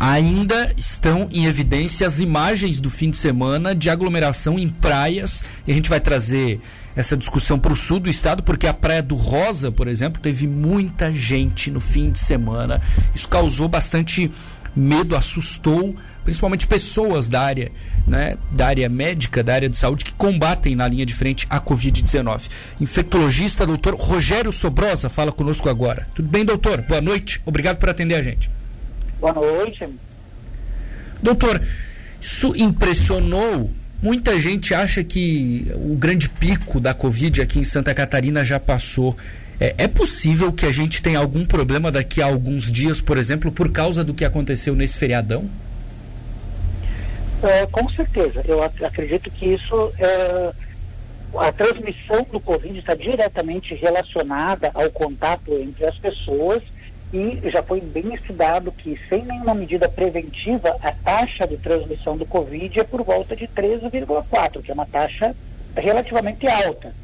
ainda estão em evidência as imagens do fim de semana de aglomeração em praias. E a gente vai trazer essa discussão para o sul do estado, porque a Praia do Rosa, por exemplo, teve muita gente no fim de semana. Isso causou bastante medo, assustou principalmente pessoas da área, né, da área médica, da área de saúde, que combatem na linha de frente a Covid-19. Infectologista, doutor Rogério Sobrosa, fala conosco agora. Tudo bem, doutor? Boa noite. Obrigado por atender a gente. Boa noite. Doutor, isso impressionou Muita gente acha que o grande pico da Covid aqui em Santa Catarina já passou. É, é, possível que a gente tenha algum problema daqui a alguns dias, por exemplo, por causa do que aconteceu nesse feriadão? É, com certeza. Eu ac acredito que isso. É, a transmissão do Covid está diretamente relacionada ao contato entre as pessoas e já foi bem estudado que, sem nenhuma medida preventiva, a taxa de transmissão do Covid é por volta de 13,4, que é uma taxa relativamente alta.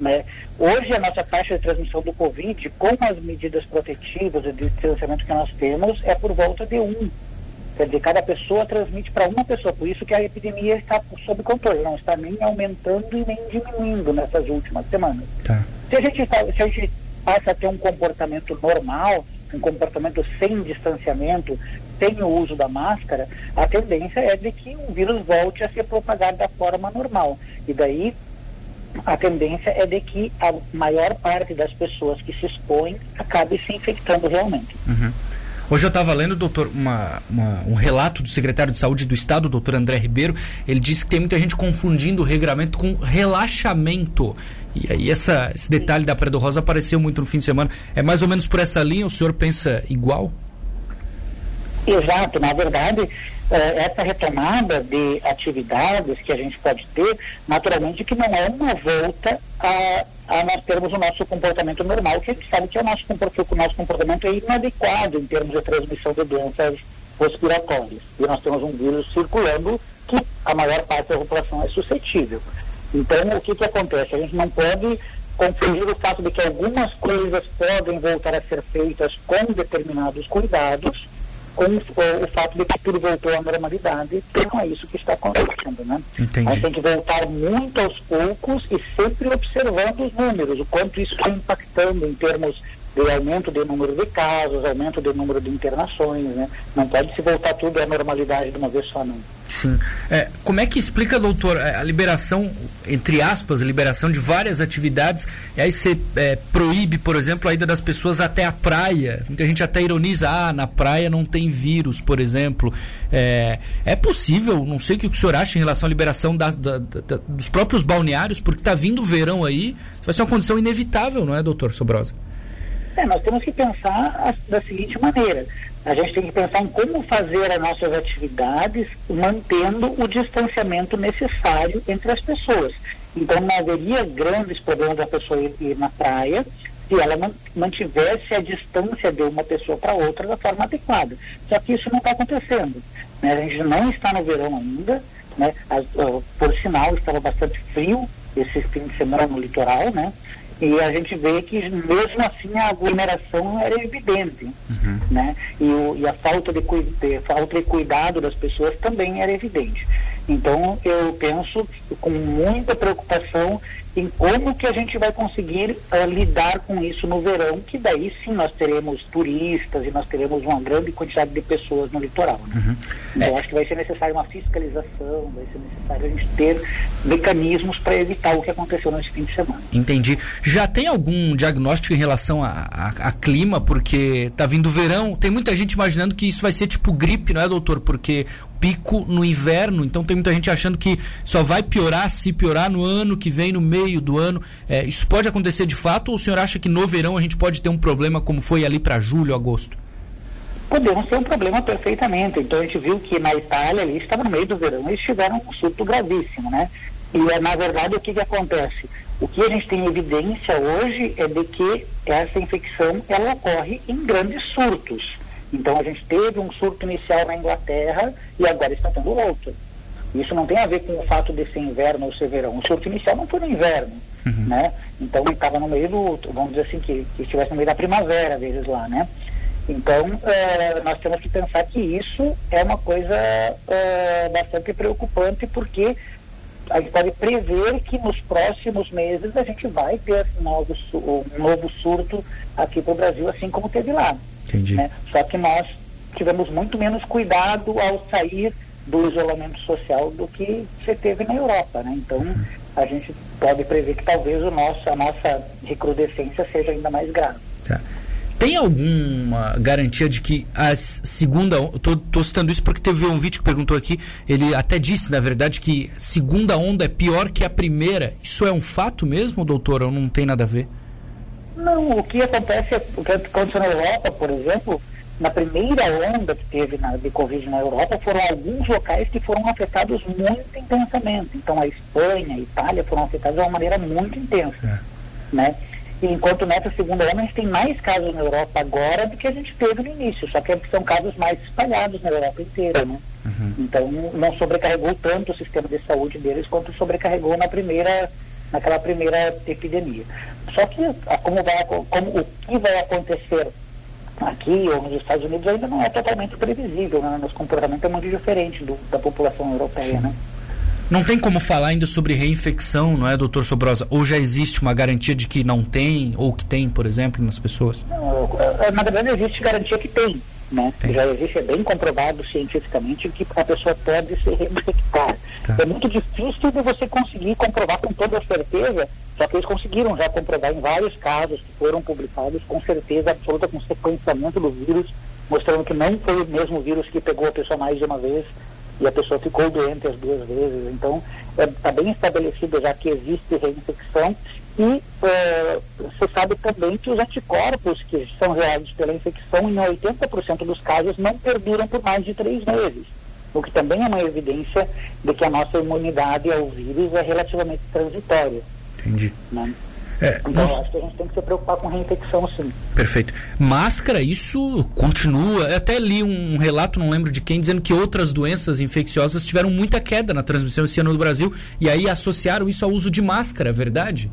Né? Hoje, a nossa taxa de transmissão do Covid, com as medidas protetivas e de distanciamento que nós temos, é por volta de 1. Quer dizer, cada pessoa transmite para uma pessoa, por isso que a epidemia está sob controle, não está nem aumentando e nem diminuindo nessas últimas semanas. Tá. Se, a gente, se a gente passa a ter um comportamento normal, um comportamento sem distanciamento, sem o uso da máscara, a tendência é de que o vírus volte a ser propagado da forma normal. E daí a tendência é de que a maior parte das pessoas que se expõem acabe se infectando realmente. Uhum. Hoje eu estava lendo, doutor, uma, uma, um relato do secretário de Saúde do Estado, doutor André Ribeiro. Ele disse que tem muita gente confundindo o regramento com relaxamento. E aí essa, esse detalhe da Praia do Rosa apareceu muito no fim de semana. É mais ou menos por essa linha? O senhor pensa igual? Exato. Na verdade, essa retomada de atividades que a gente pode ter, naturalmente que não é uma volta a, a nós termos o nosso comportamento normal, que a gente sabe que é o nosso, o nosso comportamento é inadequado em termos de transmissão de doenças respiratórias. E nós temos um vírus circulando que a maior parte da população é suscetível. Então, o que, que acontece? A gente não pode confundir o fato de que algumas coisas podem voltar a ser feitas com determinados cuidados com o, fato de que tudo voltou à normalidade, não é isso que está acontecendo, né? Entendi. A gente tem que voltar muito aos poucos e sempre observando os números, o quanto isso está impactando em termos de aumento de número de casos, aumento de número de internações, né? Não pode se voltar tudo à normalidade de uma vez só, não. Sim. É, como é que explica, doutor, a liberação, entre aspas, a liberação de várias atividades, e aí você é, proíbe, por exemplo, a ida das pessoas até a praia. Muita gente até ironiza, ah, na praia não tem vírus, por exemplo. É, é possível, não sei o que o senhor acha em relação à liberação da, da, da, dos próprios balneários, porque está vindo o verão aí, vai ser uma condição inevitável, não é, doutor Sobrosa? É, nós temos que pensar da seguinte maneira: a gente tem que pensar em como fazer as nossas atividades mantendo o distanciamento necessário entre as pessoas. Então, não haveria grandes problemas da pessoa ir, ir na praia se ela mantivesse a distância de uma pessoa para outra da forma adequada. Só que isso não está acontecendo. Né? A gente não está no verão ainda. Né? As, uh, por sinal, estava bastante frio esse fim de semana no litoral, né? E a gente vê que mesmo assim a aglomeração era evidente, uhum. né? E, o, e, a falta de, de, falta de cuidado das pessoas também era evidente. Então eu penso com muita preocupação em como que a gente vai conseguir uh, lidar com isso no verão, que daí sim nós teremos turistas e nós teremos uma grande quantidade de pessoas no litoral. Né? Uhum. Então, é. acho que vai ser necessário uma fiscalização, vai ser necessário a gente ter mecanismos para evitar o que aconteceu nesse fim de semana. Entendi. Já tem algum diagnóstico em relação a, a, a clima, porque tá vindo o verão, tem muita gente imaginando que isso vai ser tipo gripe, não é, doutor? Porque pico no inverno, então tem muita gente achando que só vai piorar se piorar no ano que vem, no meio do ano. É, isso pode acontecer de fato ou o senhor acha que no verão a gente pode ter um problema como foi ali para julho, agosto? Podemos ter um problema perfeitamente. Então a gente viu que na Itália ali estava no meio do verão, eles tiveram um surto gravíssimo, né? E é, na verdade o que, que acontece? O que a gente tem evidência hoje é de que essa infecção ela ocorre em grandes surtos. Então a gente teve um surto inicial na Inglaterra e agora está tendo outro. Isso não tem a ver com o fato de ser inverno ou ser verão. O surto inicial não foi no inverno, uhum. né? Então estava no meio do, vamos dizer assim, que, que estivesse no meio da primavera, às vezes lá, né? Então, uh, nós temos que pensar que isso é uma coisa uh, bastante preocupante, porque a gente pode prever que nos próximos meses a gente vai ter novos, um novo surto aqui para o Brasil, assim como teve lá. Entendi. Né? Só que nós tivemos muito menos cuidado ao sair do isolamento social do que você teve na Europa, né? Então uhum. a gente pode prever que talvez o nosso, a nossa recrudescência seja ainda mais grave. Tá. Tem alguma garantia de que a segunda. Estou citando isso porque teve um vídeo que perguntou aqui. Ele até disse, na verdade, que segunda onda é pior que a primeira. Isso é um fato mesmo, doutor? Ou não tem nada a ver? Não, o que acontece, o que aconteceu na Europa, por exemplo, na primeira onda que teve na, de Covid na Europa, foram alguns locais que foram afetados muito intensamente. Então, a Espanha, a Itália foram afetados de uma maneira muito intensa. É. Né? E enquanto nessa segunda onda, a gente tem mais casos na Europa agora do que a gente teve no início, só que são casos mais espalhados na Europa inteira. Né? Uhum. Então, não sobrecarregou tanto o sistema de saúde deles quanto sobrecarregou na primeira naquela primeira epidemia. Só que como, vai, como o que vai acontecer aqui ou nos Estados Unidos ainda não é totalmente previsível, né? Nosso comportamento é muito diferente do, da população europeia, né? Não tem como falar ainda sobre reinfecção, não é, doutor Sobrosa? Ou já existe uma garantia de que não tem, ou que tem, por exemplo, nas pessoas? Não, é, na verdade, existe garantia que tem. Né? Já existe, é bem comprovado cientificamente que a pessoa pode se reinfectar. Tá. É muito difícil de você conseguir comprovar com toda certeza só que eles conseguiram já comprovar em vários casos que foram publicados com certeza absoluta, com sequenciamento do vírus, mostrando que não foi o mesmo vírus que pegou a pessoa mais de uma vez e a pessoa ficou doente as duas vezes. Então, está é, tá bem estabelecido já que existe reinfecção e é, você sabe também que os anticorpos que são gerados pela infecção, em 80% dos casos, não perduram por mais de três meses. O que também é uma evidência de que a nossa imunidade ao vírus é relativamente transitória. Entendi. Né? É, então, nós... acho que a gente tem que se preocupar com reinfecção, sim. Perfeito. Máscara, isso continua. Eu até li um relato, não lembro de quem, dizendo que outras doenças infecciosas tiveram muita queda na transmissão esse ano no Brasil e aí associaram isso ao uso de máscara, é verdade?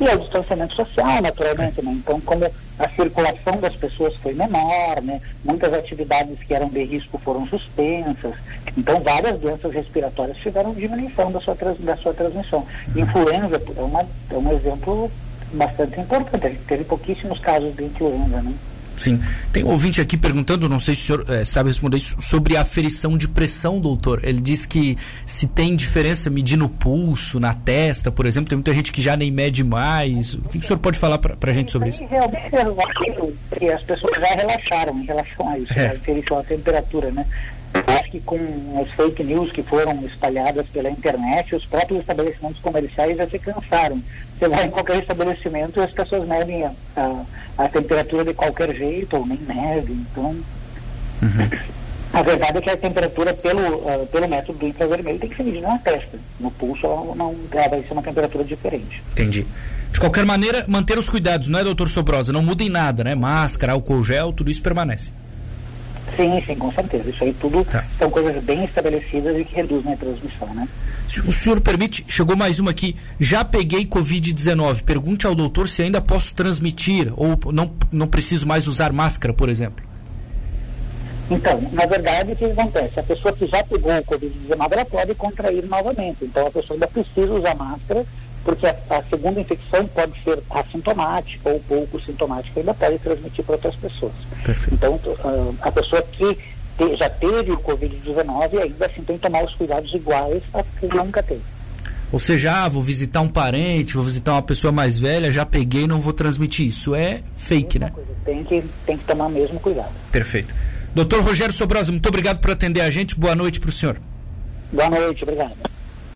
E ao distanciamento social, naturalmente, né? Então, como a circulação das pessoas foi menor, né? Muitas atividades que eram de risco foram suspensas. Então, várias doenças respiratórias tiveram diminuição da sua, da sua transmissão. Influenza é, uma, é um exemplo bastante importante. A gente teve pouquíssimos casos de influenza, né? Sim. Tem um ouvinte aqui perguntando, não sei se o senhor é, sabe responder isso, sobre a aferição de pressão, doutor. Ele diz que se tem diferença medindo o pulso na testa, por exemplo, tem muita gente que já nem mede mais. O que, que o senhor pode falar para a gente sobre isso? Realmente, eu acho que as pessoas já relaxaram em relação a isso, é. a aferição à temperatura, né? Acho que com as fake news que foram espalhadas pela internet, os próprios estabelecimentos comerciais já se cansaram. Você vai em qualquer estabelecimento e as pessoas medem a, a, a temperatura de qualquer jeito, ou nem medem. Então, uhum. a verdade é que a temperatura pelo, uh, pelo método do infravermelho tem que ser medida na testa. No pulso não, vai ser uma temperatura diferente. Entendi. De qualquer maneira, manter os cuidados, não é, doutor Sobrosa? Não muda em nada, né? Máscara, álcool gel, tudo isso permanece. Sim, sim, com certeza. Isso aí tudo tá. são coisas bem estabelecidas e que reduzem a transmissão, né? Se o senhor permite, chegou mais uma aqui. Já peguei Covid-19. Pergunte ao doutor se ainda posso transmitir ou não, não preciso mais usar máscara, por exemplo. Então, na verdade, o que acontece? A pessoa que já pegou o Covid-19, ela pode contrair novamente. Então, a pessoa ainda precisa usar máscara porque a, a, segunda infecção pode ser assintomática ou pouco sintomática, ainda pode transmitir para outras pessoas. Perfeito. Então, uh, a pessoa que te, já teve o Covid-19 ainda assim tem que tomar os cuidados iguais a que nunca teve. Ou seja, ah, vou visitar um parente, vou visitar uma pessoa mais velha, já peguei não vou transmitir. Isso é fake, né? Coisa, tem, que, tem que tomar mesmo cuidado. Perfeito. Doutor Rogério Sobrosa, muito obrigado por atender a gente. Boa noite para o senhor. Boa noite, obrigado.